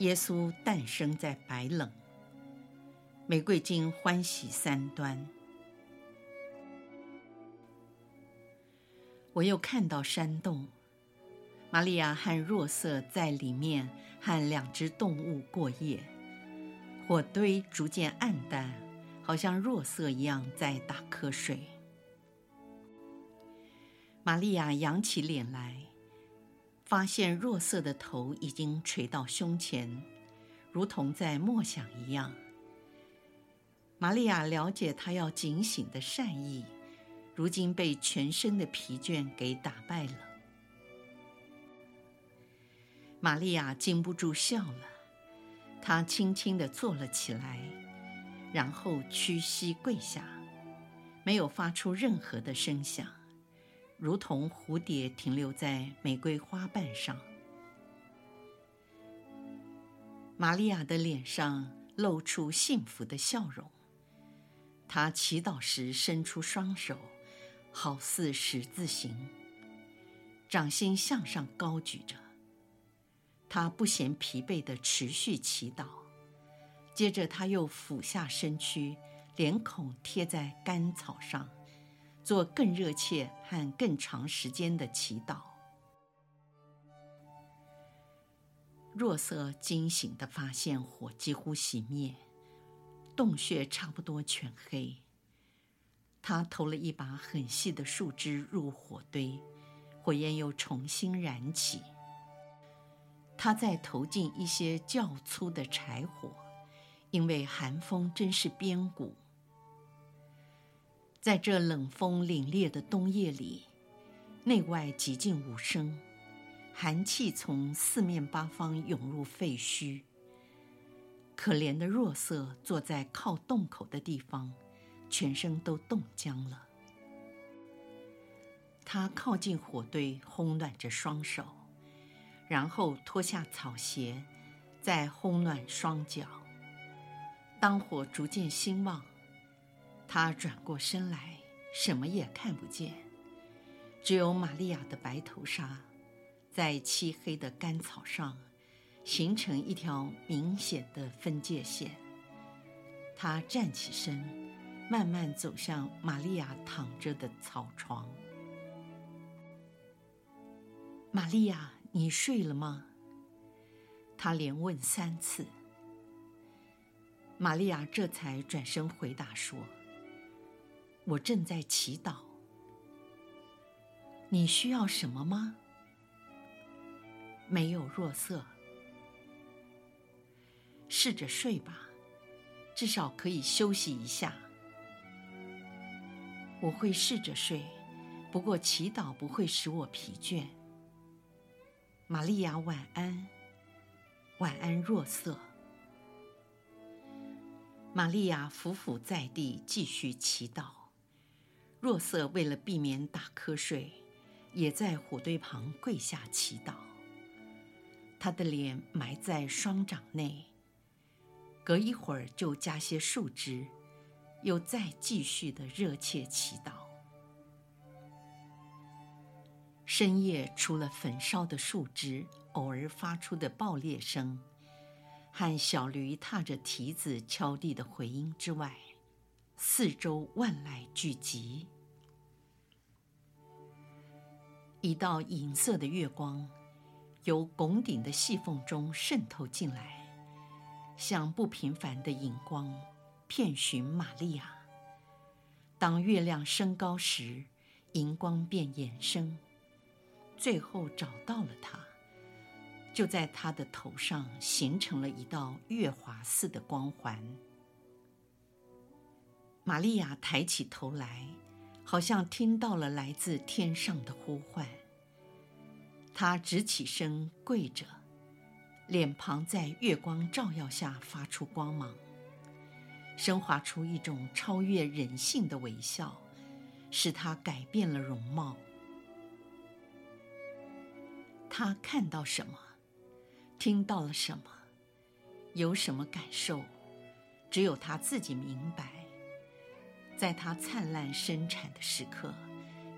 耶稣诞生在白冷，玫瑰金欢喜三端。我又看到山洞，玛利亚和若瑟在里面和两只动物过夜。火堆逐渐暗淡，好像若瑟一样在打瞌睡。玛利亚仰起脸来。发现若瑟的头已经垂到胸前，如同在默想一样。玛利亚了解他要警醒的善意，如今被全身的疲倦给打败了。玛利亚禁不住笑了，她轻轻地坐了起来，然后屈膝跪下，没有发出任何的声响。如同蝴蝶停留在玫瑰花瓣上，玛利亚的脸上露出幸福的笑容。她祈祷时伸出双手，好似十字形，掌心向上高举着。她不嫌疲惫地持续祈祷，接着她又俯下身躯，脸孔贴在干草上。做更热切和更长时间的祈祷。若瑟惊醒的发现火几乎熄灭，洞穴差不多全黑。他投了一把很细的树枝入火堆，火焰又重新燃起。他再投进一些较粗的柴火，因为寒风真是鞭鼓。在这冷风凛冽的冬夜里，内外寂静无声，寒气从四面八方涌入废墟。可怜的若瑟坐在靠洞口的地方，全身都冻僵了。他靠近火堆，烘暖着双手，然后脱下草鞋，再烘暖双脚。当火逐渐兴旺。他转过身来，什么也看不见，只有玛利亚的白头纱，在漆黑的干草上，形成一条明显的分界线。他站起身，慢慢走向玛利亚躺着的草床。玛利亚，你睡了吗？他连问三次。玛利亚这才转身回答说。我正在祈祷。你需要什么吗？没有若瑟。试着睡吧，至少可以休息一下。我会试着睡，不过祈祷不会使我疲倦。玛利亚，晚安。晚安，若瑟。玛利亚伏伏在地，继续祈祷。若瑟为了避免打瞌睡，也在火堆旁跪下祈祷。他的脸埋在双掌内，隔一会儿就加些树枝，又再继续的热切祈祷。深夜除了焚烧的树枝偶尔发出的爆裂声，和小驴踏着蹄子敲地的回音之外，四周万籁俱寂。一道银色的月光由拱顶的细缝中渗透进来，像不平凡的荧光，遍寻玛利亚。当月亮升高时，荧光便延伸，最后找到了她，就在她的头上形成了一道月华似的光环。玛利亚抬起头来。好像听到了来自天上的呼唤，他直起身跪着，脸庞在月光照耀下发出光芒，升华出一种超越人性的微笑，使他改变了容貌。他看到什么，听到了什么，有什么感受，只有他自己明白。在它灿烂生产的时刻，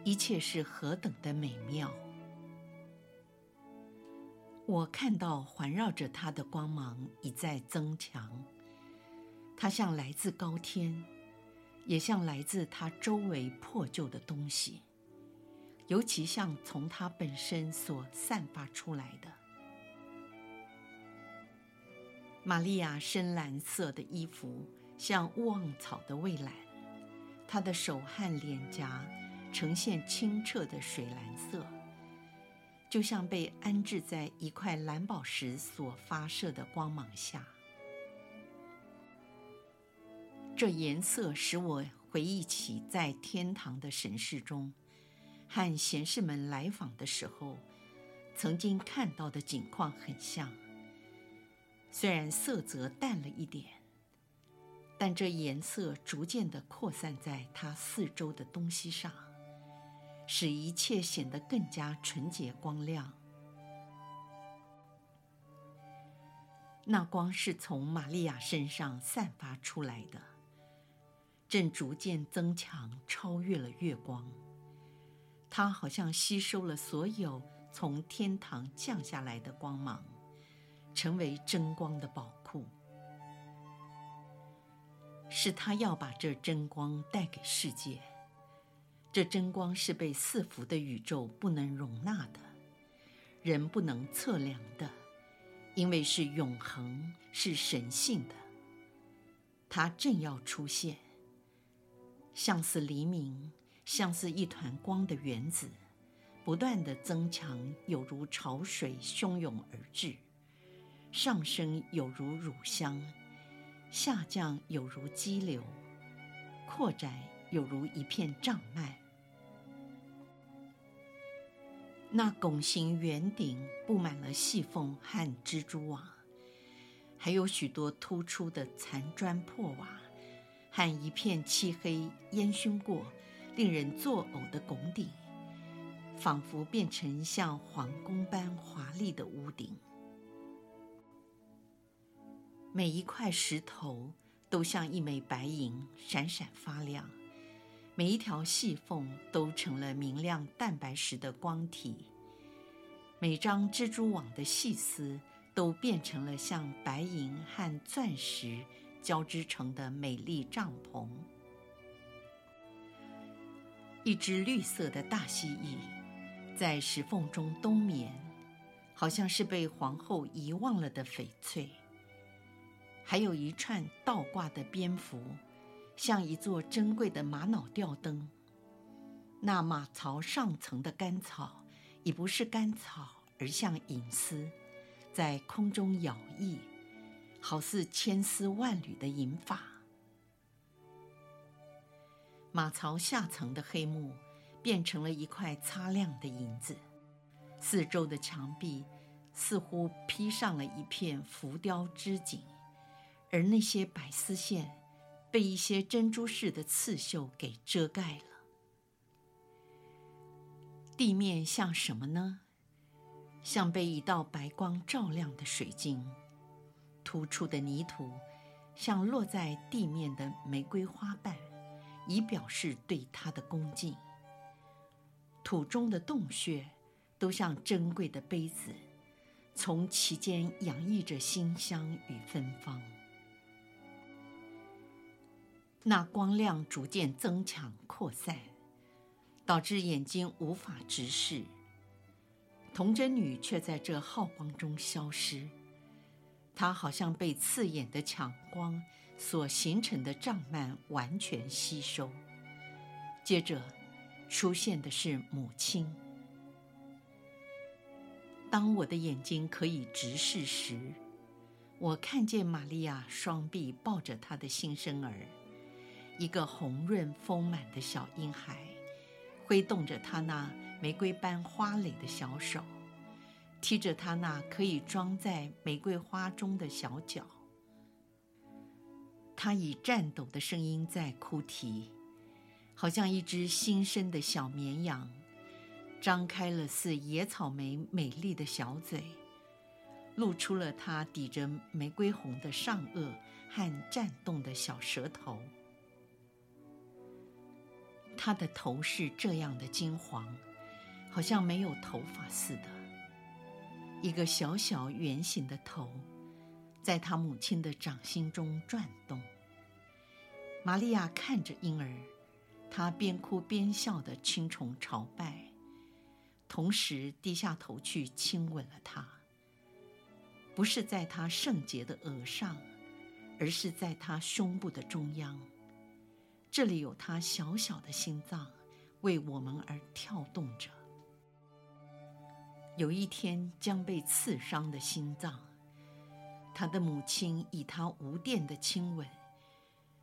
一切是何等的美妙。我看到环绕着它的光芒一再增强，它像来自高天，也像来自它周围破旧的东西，尤其像从它本身所散发出来的。玛利亚深蓝色的衣服像勿忘草的蔚蓝，他的手和脸颊呈现清澈的水蓝色。就像被安置在一块蓝宝石所发射的光芒下，这颜色使我回忆起在天堂的神视中，和贤士们来访的时候，曾经看到的景况很像。虽然色泽淡了一点，但这颜色逐渐地扩散在它四周的东西上。使一切显得更加纯洁光亮。那光是从玛利亚身上散发出来的，正逐渐增强，超越了月光。它好像吸收了所有从天堂降下来的光芒，成为真光的宝。是他要把这真光带给世界。这真光是被四福的宇宙不能容纳的，人不能测量的，因为是永恒，是神性的。它正要出现，像似黎明，像似一团光的原子，不断的增强，有如潮水汹涌而至；上升有如乳香，下降有如激流，扩展有如一片障脉。那拱形圆顶布满了细缝和蜘蛛网，还有许多突出的残砖破瓦，和一片漆黑烟熏过、令人作呕的拱顶，仿佛变成像皇宫般华丽的屋顶。每一块石头都像一枚白银，闪闪发亮。每一条细缝都成了明亮蛋白石的光体，每张蜘蛛网的细丝都变成了像白银和钻石交织成的美丽帐篷。一只绿色的大蜥蜴在石缝中冬眠，好像是被皇后遗忘了的翡翠。还有一串倒挂的蝙蝠。像一座珍贵的玛瑙吊灯，那马槽上层的干草已不是干草，而像银丝，在空中摇曳，好似千丝万缕的银发。马槽下层的黑幕变成了一块擦亮的银子，四周的墙壁似乎披上了一片浮雕织锦，而那些白丝线。被一些珍珠似的刺绣给遮盖了。地面像什么呢？像被一道白光照亮的水晶。突出的泥土像落在地面的玫瑰花瓣，以表示对它的恭敬。土中的洞穴都像珍贵的杯子，从其间洋溢着馨香与芬芳。那光亮逐渐增强扩散，导致眼睛无法直视。童贞女却在这浩光中消失，她好像被刺眼的强光所形成的障幔完全吸收。接着出现的是母亲。当我的眼睛可以直视时，我看见玛利亚双臂抱着她的新生儿。一个红润丰满的小婴孩，挥动着他那玫瑰般花蕾的小手，踢着他那可以装在玫瑰花中的小脚。他以颤抖的声音在哭啼，好像一只新生的小绵羊，张开了似野草莓美丽的小嘴，露出了他抵着玫瑰红的上颚和颤动的小舌头。他的头是这样的金黄，好像没有头发似的，一个小小圆形的头。在他母亲的掌心中转动。玛利亚看着婴儿，她边哭边笑的青虫朝拜，同时低下头去亲吻了他。不是在他圣洁的额上，而是在他胸部的中央。这里有他小小的心脏，为我们而跳动着。有一天将被刺伤的心脏。他的母亲以他无电的亲吻，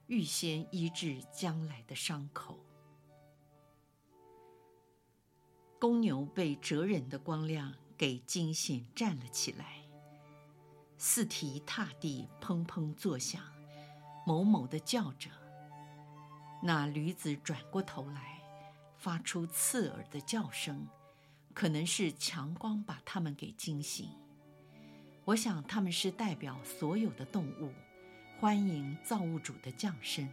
预先医治将来的伤口。公牛被哲人的光亮给惊醒，站了起来，四蹄踏地，砰砰作响，某某地叫着。那驴子转过头来，发出刺耳的叫声，可能是强光把它们给惊醒。我想他们是代表所有的动物，欢迎造物主的降生。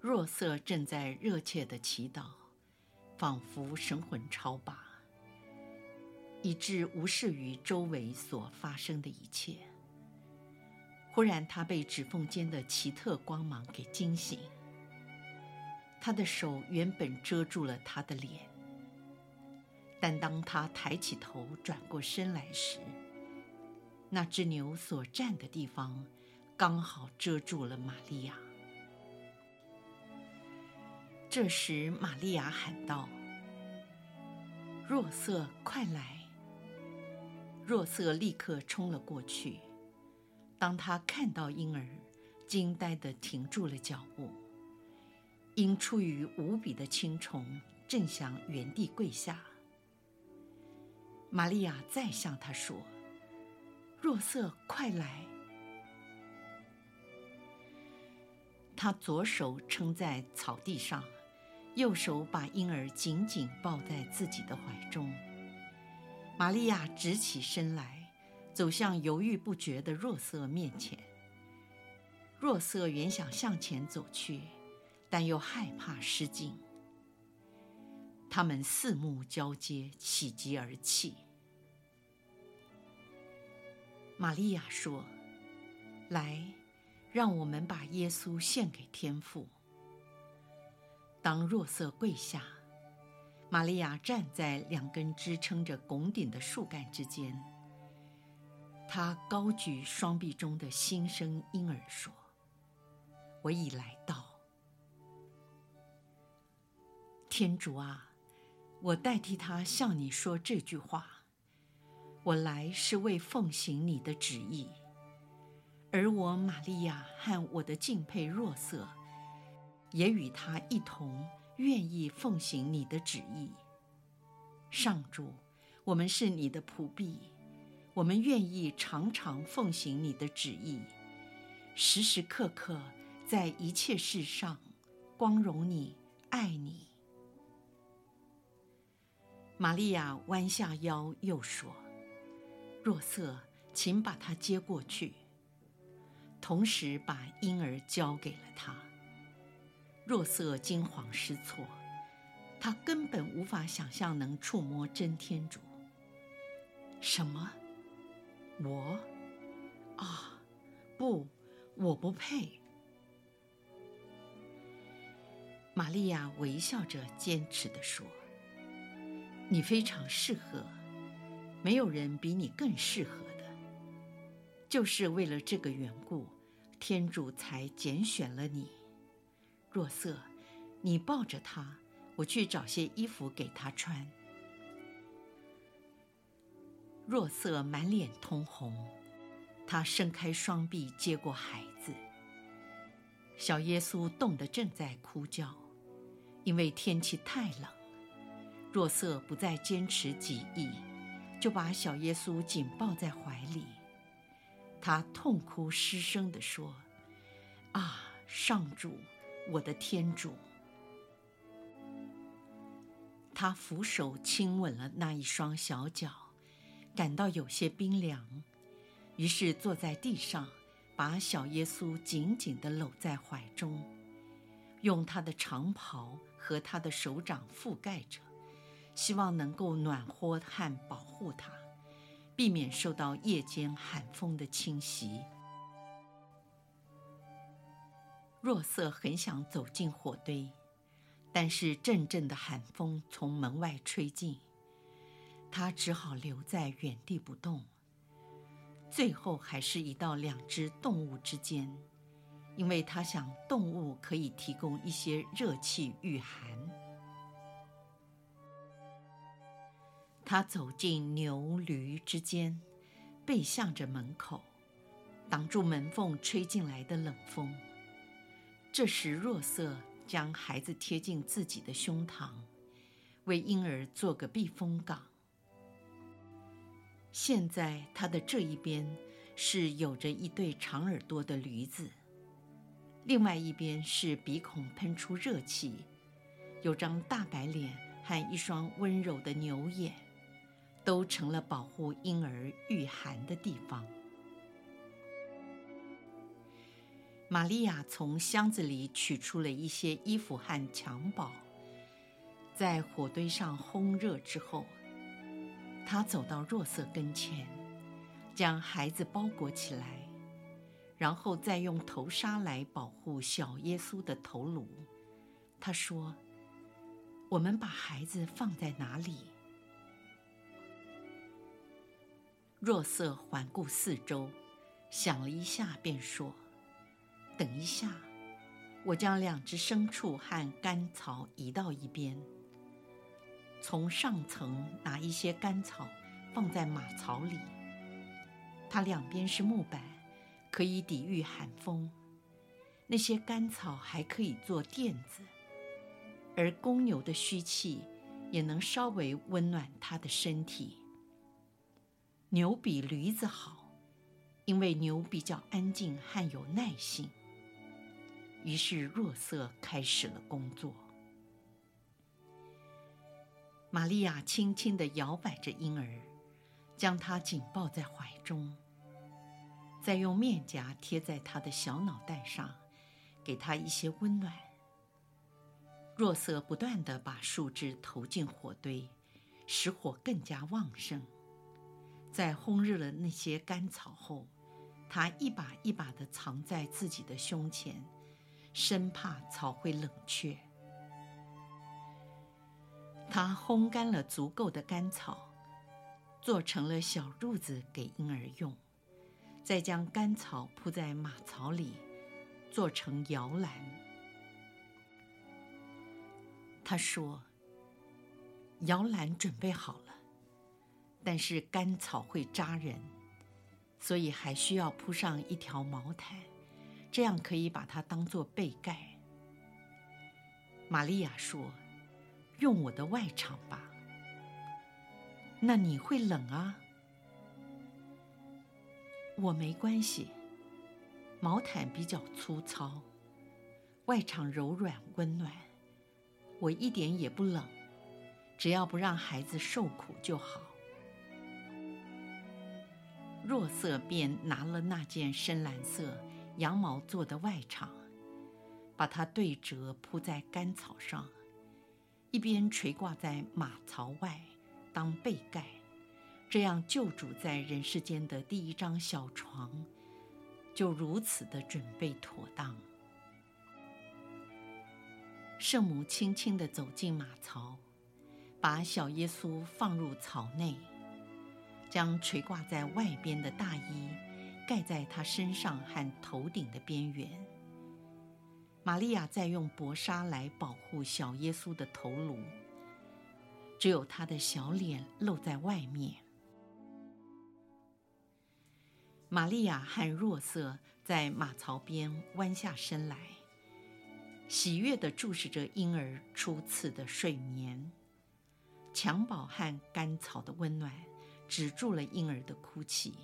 若瑟正在热切的祈祷，仿佛神魂超拔，以致无视于周围所发生的一切。忽然，他被指缝间的奇特光芒给惊醒。他的手原本遮住了他的脸。但当他抬起头转过身来时，那只牛所站的地方刚好遮住了玛利亚。这时，玛利亚喊道：“若瑟，快来！”若瑟立刻冲了过去。当他看到婴儿，惊呆地停住了脚步，因出于无比的青虫，正想原地跪下。玛利亚再向他说：“若瑟，快来！”他左手撑在草地上，右手把婴儿紧紧抱在自己的怀中。玛利亚直起身来，走向犹豫不决的若瑟面前。若瑟原想向前走去，但又害怕失敬。他们四目交接，喜极而泣。玛利亚说：“来，让我们把耶稣献给天父。”当若瑟跪下，玛利亚站在两根支撑着拱顶的树干之间，他高举双臂中的新生婴儿说：“我已来到。天主啊，我代替他向你说这句话。”我来是为奉行你的旨意，而我玛利亚和我的敬佩若瑟，也与他一同愿意奉行你的旨意。上主，我们是你的仆婢，我们愿意常常奉行你的旨意，时时刻刻在一切事上光荣你、爱你。玛利亚弯下腰，又说。若瑟，请把他接过去，同时把婴儿交给了他。若瑟惊慌失措，他根本无法想象能触摸真天主。什么？我？啊，不，我不配。玛利亚微笑着坚持地说：“你非常适合。”没有人比你更适合的，就是为了这个缘故，天主才拣选了你。若瑟，你抱着他，我去找些衣服给他穿。若瑟满脸通红，他伸开双臂接过孩子。小耶稣冻得正在哭叫，因为天气太冷。若瑟不再坚持己意，就把小耶稣紧抱在怀里。他痛哭失声地说：“啊，上主，我的天主！”他俯首亲吻了那一双小脚，感到有些冰凉，于是坐在地上，把小耶稣紧紧地搂在怀中，用他的长袍和他的手掌覆盖着，希望能够暖和和保护他，避免受到夜间寒风的侵袭。若瑟很想走进火堆。但是阵阵的寒风从门外吹进，他只好留在原地不动。最后还是移到两只动物之间，因为他想动物可以提供一些热气御寒。他走进牛驴之间，背向着门口，挡住门缝吹进来的冷风。这时若瑟。将孩子贴近自己的胸膛，为婴儿做个避风港。现在他的这一边是有着一对长耳朵的驴子，另外一边是鼻孔喷出热气、有张大白脸和一双温柔的牛眼，都成了保护婴儿御寒的地方。玛利亚从箱子里取出了一些衣服和襁褓，在火堆上烘热之后，他走到若瑟跟前，将孩子包裹起来，然后再用头纱来保护小耶稣的头颅。他说：“我们把孩子放在哪里？”若瑟环顾四周，想了一下，便说。等一下，我将两只牲畜和干草移到一边。从上层拿一些干草放在马槽里，它两边是木板，可以抵御寒风。那些干草还可以做垫子，而公牛的嘘气也能稍微温暖它的身体。牛比驴子好，因为牛比较安静和有耐性。于是若瑟开始了工作。玛利亚轻轻地摇摆着婴儿，将他紧抱在怀中，再用面颊贴在他的小脑袋上，给他一些温暖。若瑟不断地把树枝投进火堆，使火更加旺盛。在烘热了那些干草后，他一把一把地藏在自己的胸前。生怕草会冷却，他烘干了足够的干草，做成了小褥子给婴儿用，再将干草铺在马槽里，做成摇篮。他说：“摇篮准备好了，但是干草会扎人，所以还需要铺上一条毛毯。”这样可以把它当做被盖。玛利亚说：“用我的外场吧。”那你会冷啊？我没关系，毛毯比较粗糙，外场柔软温暖，我一点也不冷，只要不让孩子受苦就好。若瑟便拿了那件深蓝色。羊毛做的外场，把它对折铺在干草上，一边垂挂在马槽外当被盖，这样救主在人世间的第一张小床就如此的准备妥当。圣母轻轻地走进马槽，把小耶稣放入槽内，将垂挂在外边的大衣。盖在他身上和头顶的边缘。玛利亚在用薄纱来保护小耶稣的头颅，只有他的小脸露在外面。玛利亚和若瑟在马槽边弯下身来，喜悦地注视着婴儿初次的睡眠。襁褓和干草的温暖止住了婴儿的哭泣。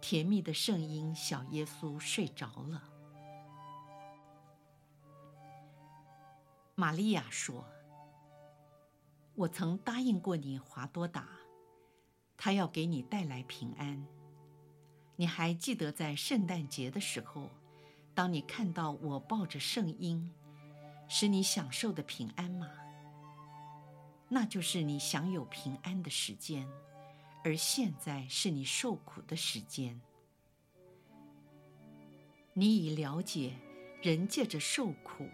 甜蜜的声音，小耶稣睡着了。玛利亚说：“我曾答应过你，华多达，他要给你带来平安。你还记得在圣诞节的时候，当你看到我抱着圣婴，使你享受的平安吗？那就是你享有平安的时间。”而现在是你受苦的时间。你已了解，人借着受苦，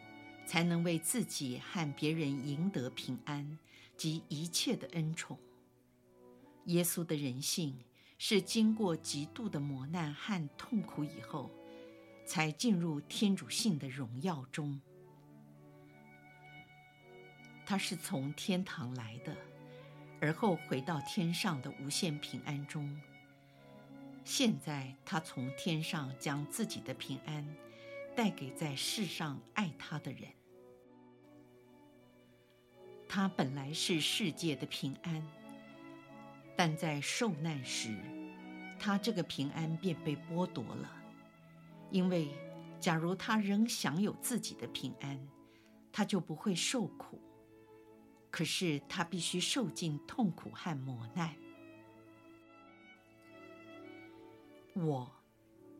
才能为自己和别人赢得平安及一切的恩宠。耶稣的人性是经过极度的磨难和痛苦以后，才进入天主性的荣耀中。他是从天堂来的。而后回到天上的无限平安中。现在他从天上将自己的平安带给在世上爱他的人。他本来是世界的平安，但在受难时，他这个平安便被剥夺了。因为假如他仍享有自己的平安，他就不会受苦。可是他必须受尽痛苦和磨难。我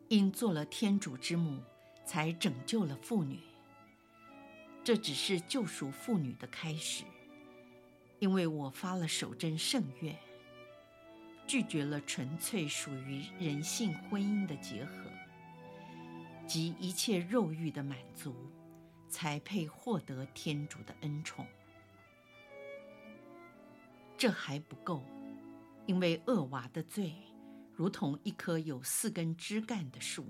因做了天主之母，才拯救了妇女。这只是救赎妇女的开始，因为我发了守贞圣愿，拒绝了纯粹属于人性婚姻的结合，及一切肉欲的满足，才配获得天主的恩宠。这还不够，因为厄娃的罪，如同一棵有四根枝干的树。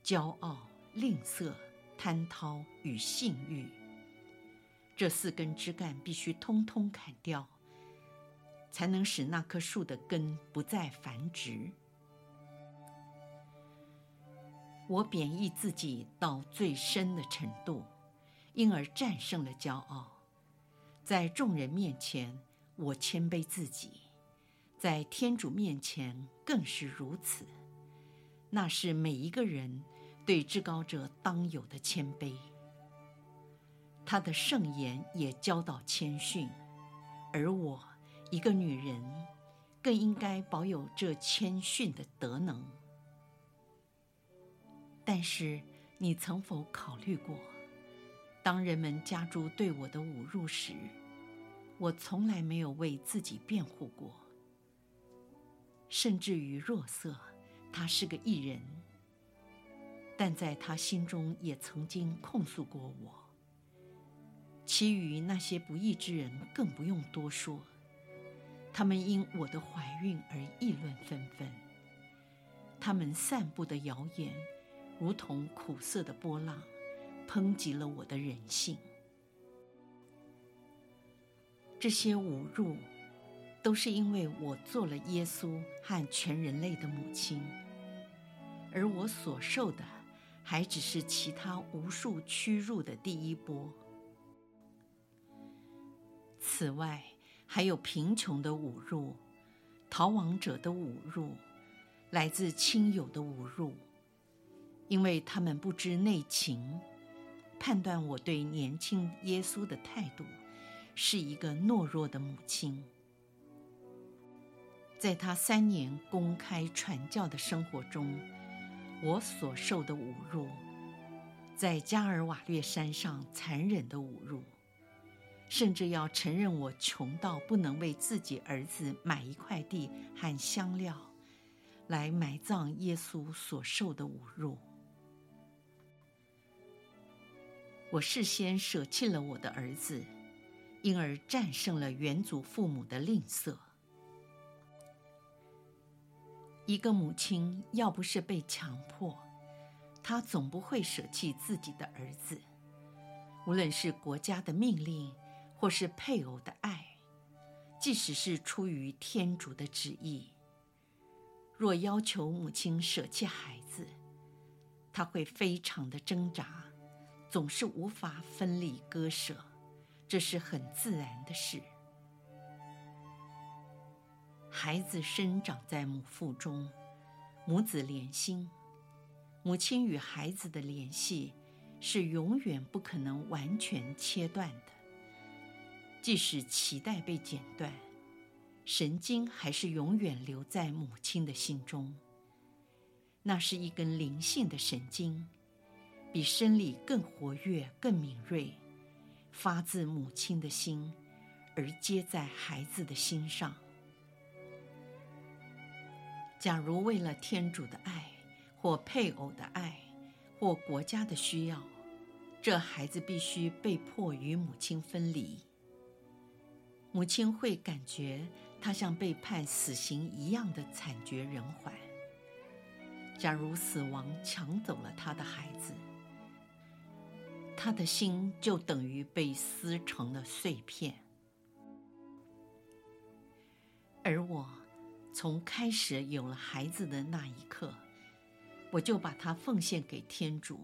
骄傲、吝啬、贪涛与性欲，这四根枝干必须通通砍掉，才能使那棵树的根不再繁殖。我贬抑自己到最深的程度，因而战胜了骄傲，在众人面前。我谦卑自己，在天主面前更是如此。那是每一个人对至高者当有的谦卑。他的圣言也教导谦逊，而我一个女人，更应该保有这谦逊的德能。但是，你曾否考虑过，当人们加诸对我的侮辱时，我从来没有为自己辩护过，甚至于若瑟，他是个义人，但在他心中也曾经控诉过我。其余那些不义之人更不用多说，他们因我的怀孕而议论纷纷，他们散布的谣言，如同苦涩的波浪，抨击了我的人性。这些侮辱，都是因为我做了耶稣和全人类的母亲，而我所受的，还只是其他无数屈辱的第一波。此外，还有贫穷的侮辱、逃亡者的侮辱、来自亲友的侮辱，因为他们不知内情，判断我对年轻耶稣的态度。是一个懦弱的母亲，在他三年公开传教的生活中，我所受的侮辱，在加尔瓦略山上残忍的侮辱，甚至要承认我穷到不能为自己儿子买一块地和香料，来埋葬耶稣所受的侮辱。我事先舍弃了我的儿子。因而战胜了远祖父母的吝啬。一个母亲要不是被强迫，她总不会舍弃自己的儿子，无论是国家的命令，或是配偶的爱，即使是出于天主的旨意。若要求母亲舍弃孩子，他会非常的挣扎，总是无法分离割舍。这是很自然的事。孩子生长在母腹中，母子连心，母亲与孩子的联系是永远不可能完全切断的。即使脐带被剪断，神经还是永远留在母亲的心中。那是一根灵性的神经，比生理更活跃、更敏锐，发自母亲的心，而接在孩子的心上。假如为了天主的爱，或配偶的爱，或国家的需要，这孩子必须被迫与母亲分离。母亲会感觉她像被判死刑一样的惨绝人寰。假如死亡抢走了她的孩子，他的心就等于被撕成了碎片，而我。从开始有了孩子的那一刻，我就把它奉献给天主，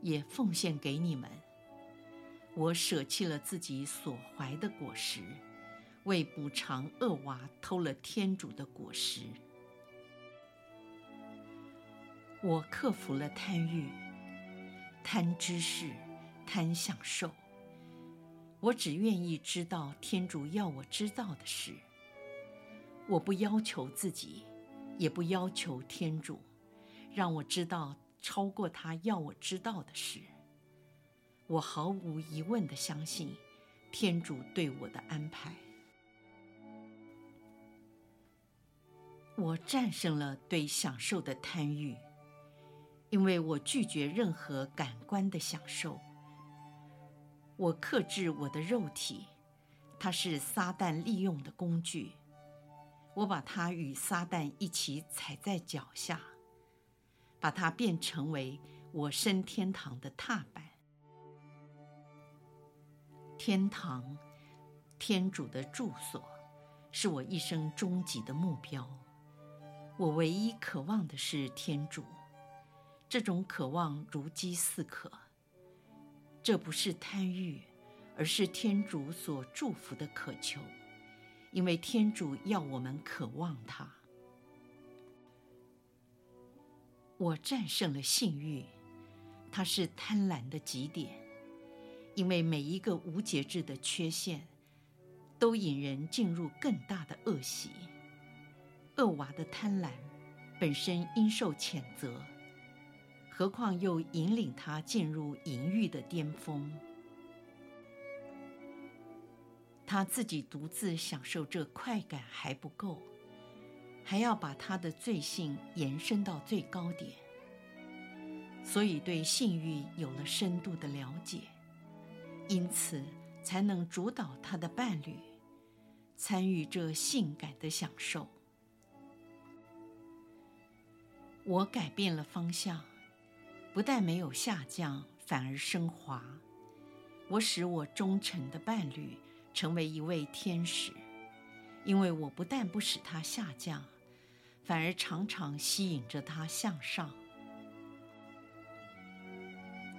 也奉献给你们。我舍弃了自己所怀的果实，为补偿厄娃偷了天主的果实。我克服了贪欲、贪知识、贪享受。我只愿意知道天主要我知道的事。我不要求自己，也不要求天主，让我知道超过他要我知道的事。我毫无疑问地相信天主对我的安排。我战胜了对享受的贪欲，因为我拒绝任何感官的享受。我克制我的肉体，它是撒旦利用的工具。我把它与撒旦一起踩在脚下，把它变成为我升天堂的踏板。天堂，天主的住所，是我一生终极的目标。我唯一渴望的是天主，这种渴望如饥似渴。这不是贪欲，而是天主所祝福的渴求。因为天主要我们渴望他，我战胜了性欲，它是贪婪的极点。因为每一个无节制的缺陷，都引人进入更大的恶习。厄娃的贪婪本身应受谴责，何况又引领他进入淫欲的巅峰。他自己独自享受这快感还不够，还要把他的罪性延伸到最高点，所以对性欲有了深度的了解，因此才能主导他的伴侣参与这性感的享受。我改变了方向，不但没有下降，反而升华。我使我忠诚的伴侣。成为一位天使，因为我不但不使他下降，反而常常吸引着他向上。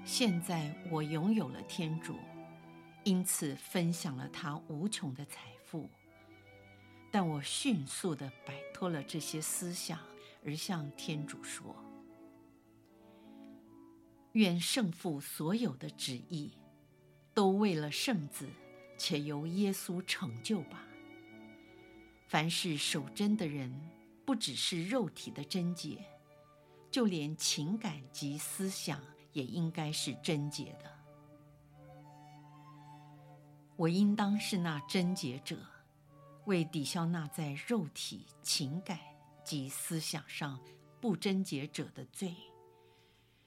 现在我拥有了天主，因此分享了他无穷的财富。但我迅速地摆脱了这些思想，而向天主说：“愿圣父所有的旨意，都为了圣子。”且由耶稣成就吧。凡是守贞的人，不只是肉体的贞洁，就连情感及思想也应该是贞洁的。我应当是那贞洁者，为抵消那在肉体、情感及思想上不贞洁者的罪，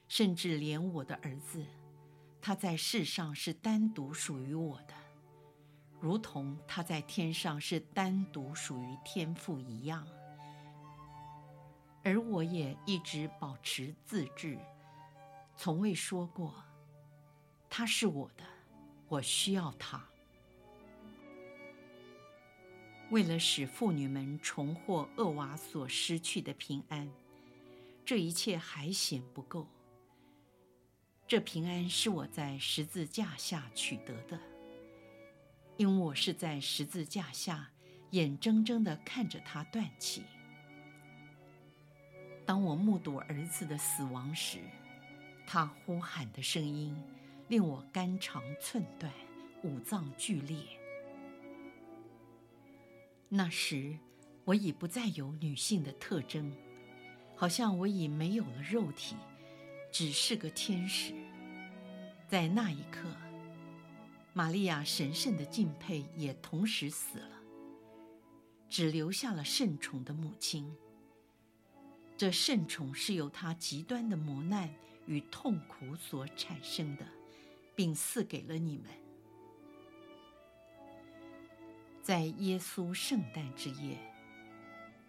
甚至连我的儿子，他在世上是单独属于我的。如同他在天上是单独属于天父一样，而我也一直保持自制，从未说过他是我的，我需要他。为了使妇女们重获厄娃所失去的平安，这一切还嫌不够。这平安是我在十字架下取得的。因我是在十字架下眼睁睁地看着他断气。当我目睹儿子的死亡时，他呼喊的声音令我肝肠寸断，五脏俱裂。那时，我已不再有女性的特征，好像我已没有了肉体，只是个天使。在那一刻，玛利亚神圣的敬佩也同时死了，只留下了圣宠的母亲。这圣宠是由她极端的磨难与痛苦所产生的，并赐给了你们。在耶稣圣诞之夜，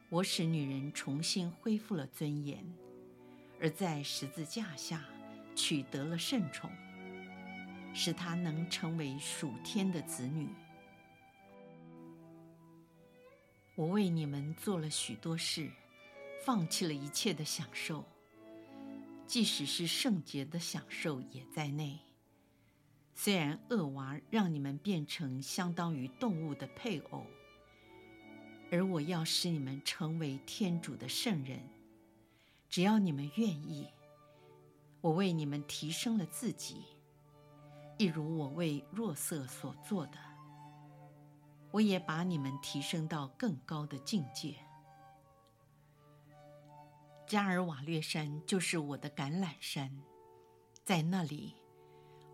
我使女人重新恢复了尊严，而在十字架下取得了圣宠，使她能成为属天的子女。我为你们做了许多事，放弃了一切的享受，即使是圣洁的享受也在内。虽然恶娃让你们变成相当于动物的配偶，而我要使你们成为天主的圣人，只要你们愿意，我为你们提升了自己，一如我为若瑟所做的，我也把你们提升到更高的境界。加尔瓦略山就是我的橄榄山，在那里。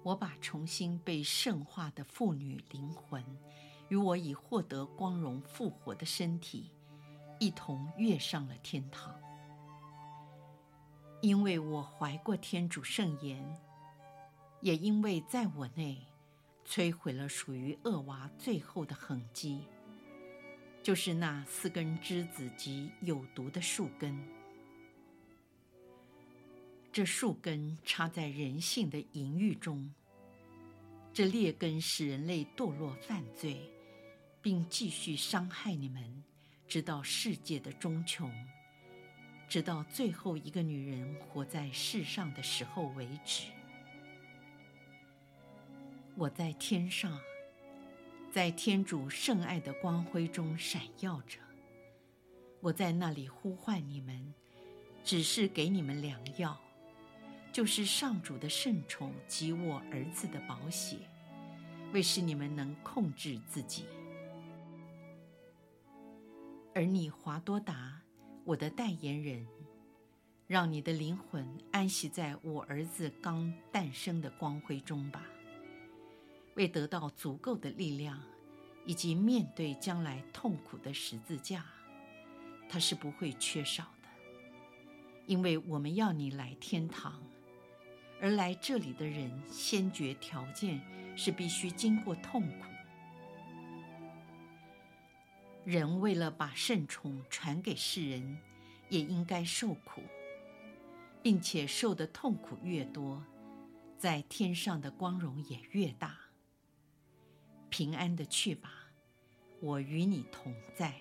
我把重新被圣化的妇女灵魂，与我已获得光荣复活的身体，一同跃上了天堂。因为我怀过天主圣言，也因为在我内摧毁了属于恶娃最后的痕迹，就是那四根枝子及有毒的树根。这树根插在人性的淫欲中，这劣根使人类堕落犯罪，并继续伤害你们，直到世界的终穷，直到最后一个女人活在世上的时候为止。我在天上，在天主圣爱的光辉中闪耀着，我在那里呼唤你们，只是给你们良药。就是上主的圣宠及我儿子的宝血，为使你们能控制自己。而你华多达，我的代言人，让你的灵魂安息在我儿子刚诞生的光辉中吧，为得到足够的力量，以及面对将来痛苦的十字架，它是不会缺少的，因为我们要你来天堂。而来这里的人，先决条件是必须经过痛苦。人为了把圣宠传给世人，也应该受苦，并且受的痛苦越多，在天上的光荣也越大。平安的去吧，我与你同在。